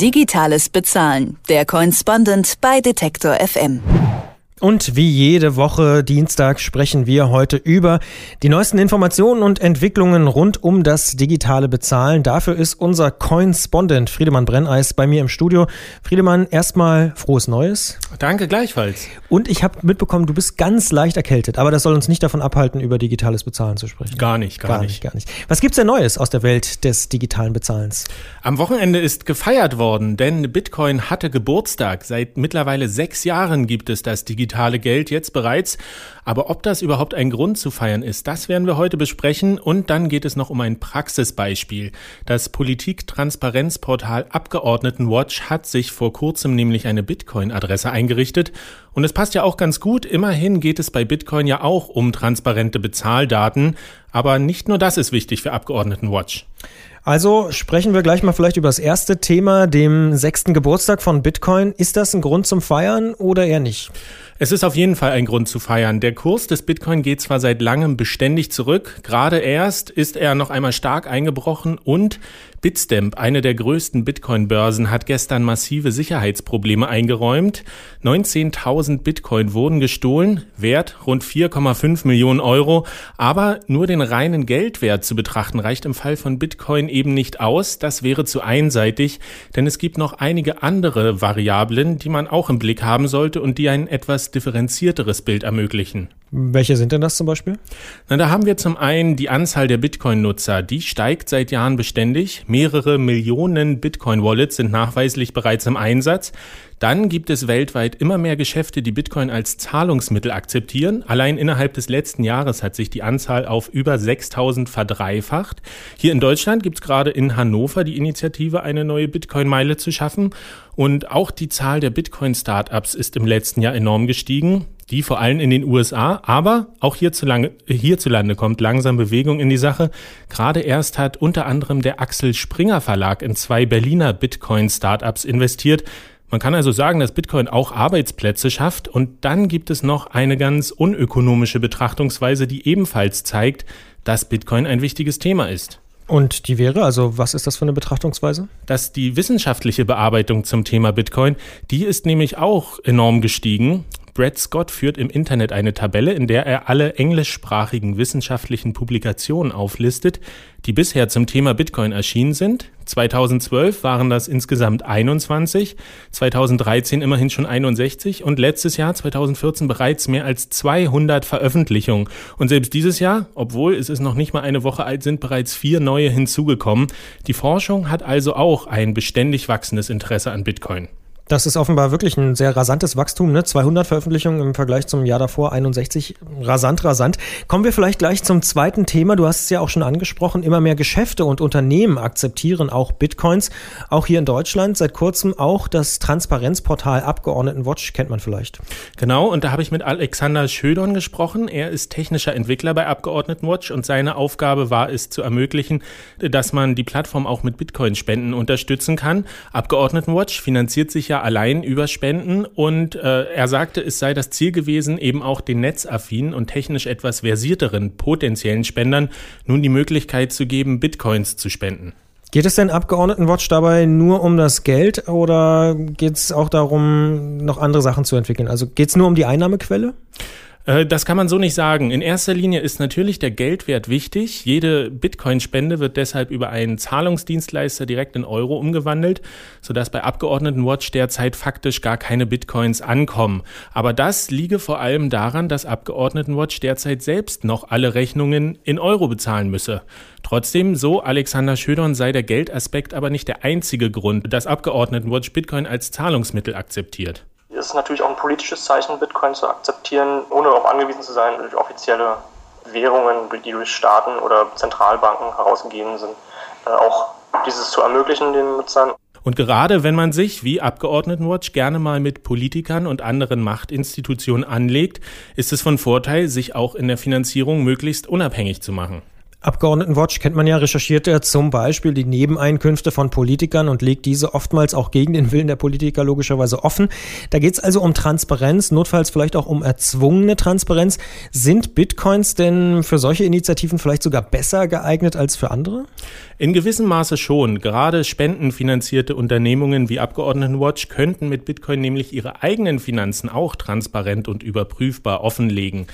Digitales Bezahlen. Der Correspondent bei Detektor FM. Und wie jede Woche Dienstag sprechen wir heute über die neuesten Informationen und Entwicklungen rund um das digitale Bezahlen. Dafür ist unser Coinspondent Friedemann Brenneis bei mir im Studio. Friedemann, erstmal frohes Neues. Danke gleichfalls. Und ich habe mitbekommen, du bist ganz leicht erkältet, aber das soll uns nicht davon abhalten, über digitales Bezahlen zu sprechen. Gar nicht, gar, gar nicht. Gar nicht. Was gibt's denn Neues aus der Welt des digitalen Bezahlens? Am Wochenende ist gefeiert worden, denn Bitcoin hatte Geburtstag. Seit mittlerweile sechs Jahren gibt es das digitale digitale Geld jetzt bereits. Aber ob das überhaupt ein Grund zu feiern ist, das werden wir heute besprechen. Und dann geht es noch um ein Praxisbeispiel. Das Politik-Transparenzportal Abgeordnetenwatch hat sich vor kurzem nämlich eine Bitcoin-Adresse eingerichtet. Und es passt ja auch ganz gut. Immerhin geht es bei Bitcoin ja auch um transparente Bezahldaten. Aber nicht nur das ist wichtig für Abgeordnetenwatch. Also sprechen wir gleich mal vielleicht über das erste Thema, dem sechsten Geburtstag von Bitcoin. Ist das ein Grund zum Feiern oder eher nicht? Es ist auf jeden Fall ein Grund zu feiern. Der Kurs des Bitcoin geht zwar seit langem beständig zurück, gerade erst ist er noch einmal stark eingebrochen und Bitstamp, eine der größten Bitcoin-Börsen, hat gestern massive Sicherheitsprobleme eingeräumt. 19.000 Bitcoin wurden gestohlen, Wert rund 4,5 Millionen Euro. Aber nur den reinen Geldwert zu betrachten reicht im Fall von Bitcoin eben nicht aus. Das wäre zu einseitig, denn es gibt noch einige andere Variablen, die man auch im Blick haben sollte und die ein etwas differenzierteres Bild ermöglichen. Welche sind denn das zum Beispiel? Na, da haben wir zum einen die Anzahl der Bitcoin-Nutzer. Die steigt seit Jahren beständig. Mehrere Millionen Bitcoin-Wallets sind nachweislich bereits im Einsatz. Dann gibt es weltweit immer mehr Geschäfte, die Bitcoin als Zahlungsmittel akzeptieren. Allein innerhalb des letzten Jahres hat sich die Anzahl auf über 6000 verdreifacht. Hier in Deutschland gibt es gerade in Hannover die Initiative, eine neue Bitcoin-Meile zu schaffen. Und auch die Zahl der Bitcoin-Startups ist im letzten Jahr enorm gestiegen die vor allem in den USA, aber auch hierzulande, hierzulande kommt langsam Bewegung in die Sache. Gerade erst hat unter anderem der Axel Springer Verlag in zwei Berliner Bitcoin-Startups investiert. Man kann also sagen, dass Bitcoin auch Arbeitsplätze schafft und dann gibt es noch eine ganz unökonomische Betrachtungsweise, die ebenfalls zeigt, dass Bitcoin ein wichtiges Thema ist. Und die wäre, also was ist das für eine Betrachtungsweise? Dass die wissenschaftliche Bearbeitung zum Thema Bitcoin, die ist nämlich auch enorm gestiegen. Brad Scott führt im Internet eine Tabelle, in der er alle englischsprachigen wissenschaftlichen Publikationen auflistet, die bisher zum Thema Bitcoin erschienen sind. 2012 waren das insgesamt 21, 2013 immerhin schon 61 und letztes Jahr 2014 bereits mehr als 200 Veröffentlichungen. Und selbst dieses Jahr, obwohl es ist noch nicht mal eine Woche alt, sind bereits vier neue hinzugekommen. Die Forschung hat also auch ein beständig wachsendes Interesse an Bitcoin. Das ist offenbar wirklich ein sehr rasantes Wachstum, ne? 200 Veröffentlichungen im Vergleich zum Jahr davor, 61. Rasant, rasant. Kommen wir vielleicht gleich zum zweiten Thema. Du hast es ja auch schon angesprochen. Immer mehr Geschäfte und Unternehmen akzeptieren auch Bitcoins. Auch hier in Deutschland seit kurzem auch das Transparenzportal Abgeordnetenwatch kennt man vielleicht. Genau. Und da habe ich mit Alexander Schödon gesprochen. Er ist technischer Entwickler bei Abgeordnetenwatch und seine Aufgabe war es zu ermöglichen, dass man die Plattform auch mit Bitcoin-Spenden unterstützen kann. Abgeordnetenwatch finanziert sich ja allein über Spenden und äh, er sagte, es sei das Ziel gewesen, eben auch den netzaffinen und technisch etwas versierteren potenziellen Spendern nun die Möglichkeit zu geben, Bitcoins zu spenden. Geht es denn Abgeordnetenwatch dabei nur um das Geld oder geht es auch darum, noch andere Sachen zu entwickeln? Also geht es nur um die Einnahmequelle? Äh, das kann man so nicht sagen. In erster Linie ist natürlich der Geldwert wichtig. Jede Bitcoin-Spende wird deshalb über einen Zahlungsdienstleister direkt in Euro umgewandelt, sodass bei Abgeordnetenwatch derzeit faktisch gar keine Bitcoins ankommen. Aber das liege vor allem daran, dass Abgeordnetenwatch derzeit selbst noch alle Rechnungen in Euro bezahlen müsse. Trotzdem, so Alexander Schödern, sei der Geldaspekt aber nicht der einzige Grund, dass Abgeordnetenwatch Bitcoin als Zahlungsmittel akzeptiert ist es natürlich auch ein politisches Zeichen, Bitcoin zu akzeptieren, ohne darauf angewiesen zu sein, durch offizielle Währungen, die durch Staaten oder Zentralbanken herausgegeben sind, äh, auch dieses zu ermöglichen den Nutzern. Und gerade wenn man sich, wie Abgeordnetenwatch, gerne mal mit Politikern und anderen Machtinstitutionen anlegt, ist es von Vorteil, sich auch in der Finanzierung möglichst unabhängig zu machen. Abgeordnetenwatch kennt man ja, recherchiert er zum Beispiel die Nebeneinkünfte von Politikern und legt diese oftmals auch gegen den Willen der Politiker logischerweise offen. Da geht es also um Transparenz, notfalls vielleicht auch um erzwungene Transparenz. Sind Bitcoins denn für solche Initiativen vielleicht sogar besser geeignet als für andere? In gewissem Maße schon. Gerade spendenfinanzierte Unternehmungen wie Abgeordnetenwatch könnten mit Bitcoin nämlich ihre eigenen Finanzen auch transparent und überprüfbar offenlegen.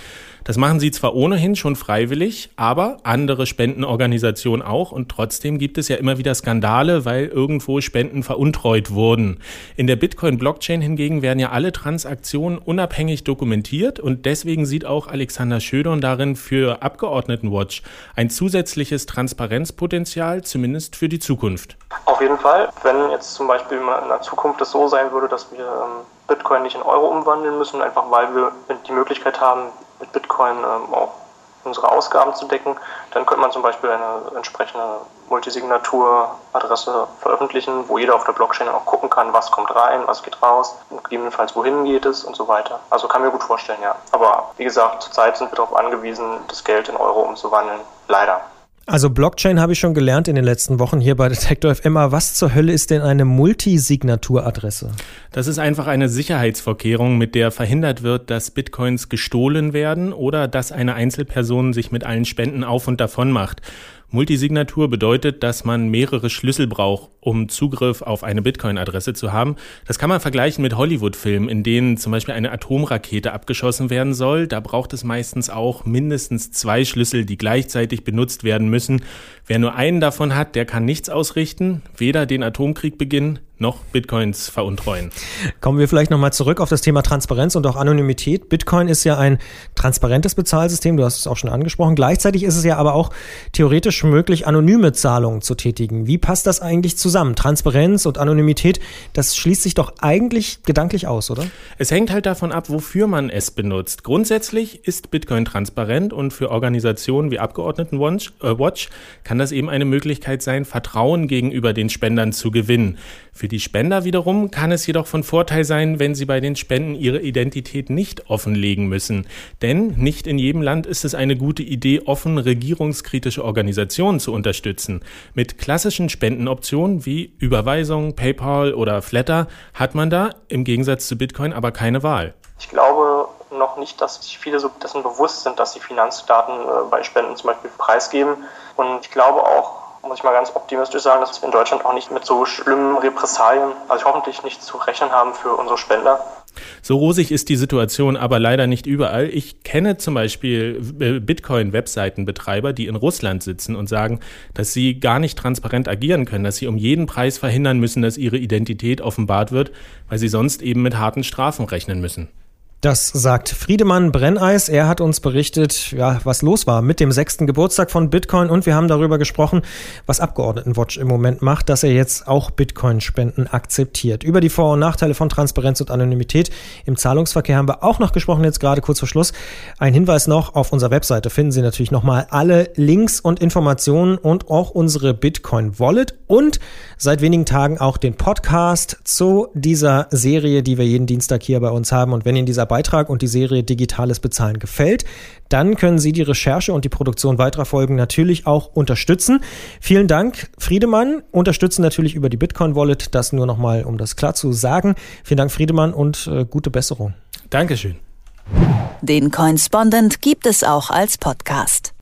Das machen sie zwar ohnehin schon freiwillig, aber andere Spendenorganisationen auch und trotzdem gibt es ja immer wieder Skandale, weil irgendwo Spenden veruntreut wurden. In der Bitcoin-Blockchain hingegen werden ja alle Transaktionen unabhängig dokumentiert und deswegen sieht auch Alexander Schödern darin für Abgeordnetenwatch ein zusätzliches Transparenzpotenzial, zumindest für die Zukunft. Auf jeden Fall, wenn jetzt zum Beispiel in der Zukunft es so sein würde, dass wir ähm, Bitcoin nicht in Euro umwandeln müssen, einfach weil wir die Möglichkeit haben, mit Bitcoin ähm, auch unsere Ausgaben zu decken, dann könnte man zum Beispiel eine entsprechende Multisignatur-Adresse veröffentlichen, wo jeder auf der Blockchain auch gucken kann, was kommt rein, was geht raus, gegebenenfalls wohin geht es und so weiter. Also kann mir gut vorstellen, ja. Aber wie gesagt, zurzeit sind wir darauf angewiesen, das Geld in Euro umzuwandeln. Leider. Also Blockchain habe ich schon gelernt in den letzten Wochen hier bei Detektor FM. Was zur Hölle ist denn eine Multisignaturadresse? Das ist einfach eine Sicherheitsvorkehrung, mit der verhindert wird, dass Bitcoins gestohlen werden oder dass eine Einzelperson sich mit allen Spenden auf und davon macht. Multisignatur bedeutet, dass man mehrere Schlüssel braucht, um Zugriff auf eine Bitcoin-Adresse zu haben. Das kann man vergleichen mit Hollywood-Filmen, in denen zum Beispiel eine Atomrakete abgeschossen werden soll. Da braucht es meistens auch mindestens zwei Schlüssel, die gleichzeitig benutzt werden müssen. Wer nur einen davon hat, der kann nichts ausrichten, weder den Atomkrieg beginnen, noch Bitcoins veruntreuen. Kommen wir vielleicht nochmal zurück auf das Thema Transparenz und auch Anonymität. Bitcoin ist ja ein transparentes Bezahlsystem, du hast es auch schon angesprochen. Gleichzeitig ist es ja aber auch theoretisch möglich, anonyme Zahlungen zu tätigen. Wie passt das eigentlich zusammen? Transparenz und Anonymität, das schließt sich doch eigentlich gedanklich aus, oder? Es hängt halt davon ab, wofür man es benutzt. Grundsätzlich ist Bitcoin transparent und für Organisationen wie Abgeordnetenwatch äh, kann das eben eine Möglichkeit sein, Vertrauen gegenüber den Spendern zu gewinnen. Für die Spender wiederum kann es jedoch von Vorteil sein, wenn sie bei den Spenden ihre Identität nicht offenlegen müssen. Denn nicht in jedem Land ist es eine gute Idee, offen regierungskritische Organisationen zu unterstützen. Mit klassischen Spendenoptionen wie Überweisung, PayPal oder Flatter hat man da im Gegensatz zu Bitcoin aber keine Wahl. Ich glaube noch nicht, dass sich viele so dessen bewusst sind, dass sie Finanzdaten äh, bei Spenden zum Beispiel preisgeben. Und ich glaube auch, muss ich mal ganz optimistisch sagen, dass wir in Deutschland auch nicht mit so schlimmen Repressalien, also hoffentlich nicht zu rechnen haben für unsere Spender. So rosig ist die Situation aber leider nicht überall. Ich kenne zum Beispiel äh, Bitcoin-Webseitenbetreiber, die in Russland sitzen und sagen, dass sie gar nicht transparent agieren können, dass sie um jeden Preis verhindern müssen, dass ihre Identität offenbart wird, weil sie sonst eben mit harten Strafen rechnen müssen. Das sagt Friedemann Brenneis. Er hat uns berichtet, ja, was los war mit dem sechsten Geburtstag von Bitcoin und wir haben darüber gesprochen, was Abgeordnetenwatch im Moment macht, dass er jetzt auch Bitcoin-Spenden akzeptiert. Über die Vor- und Nachteile von Transparenz und Anonymität im Zahlungsverkehr haben wir auch noch gesprochen, jetzt gerade kurz vor Schluss. Ein Hinweis noch, auf unserer Webseite finden Sie natürlich nochmal alle Links und Informationen und auch unsere Bitcoin-Wallet und seit wenigen Tagen auch den Podcast zu dieser Serie, die wir jeden Dienstag hier bei uns haben. Und wenn Ihnen dieser dieser Beitrag und die Serie Digitales Bezahlen gefällt, dann können Sie die Recherche und die Produktion weiterer Folgen natürlich auch unterstützen. Vielen Dank, Friedemann. Unterstützen natürlich über die Bitcoin Wallet. Das nur nochmal, um das klar zu sagen. Vielen Dank, Friedemann, und äh, gute Besserung. Dankeschön. Den Coinspondent gibt es auch als Podcast.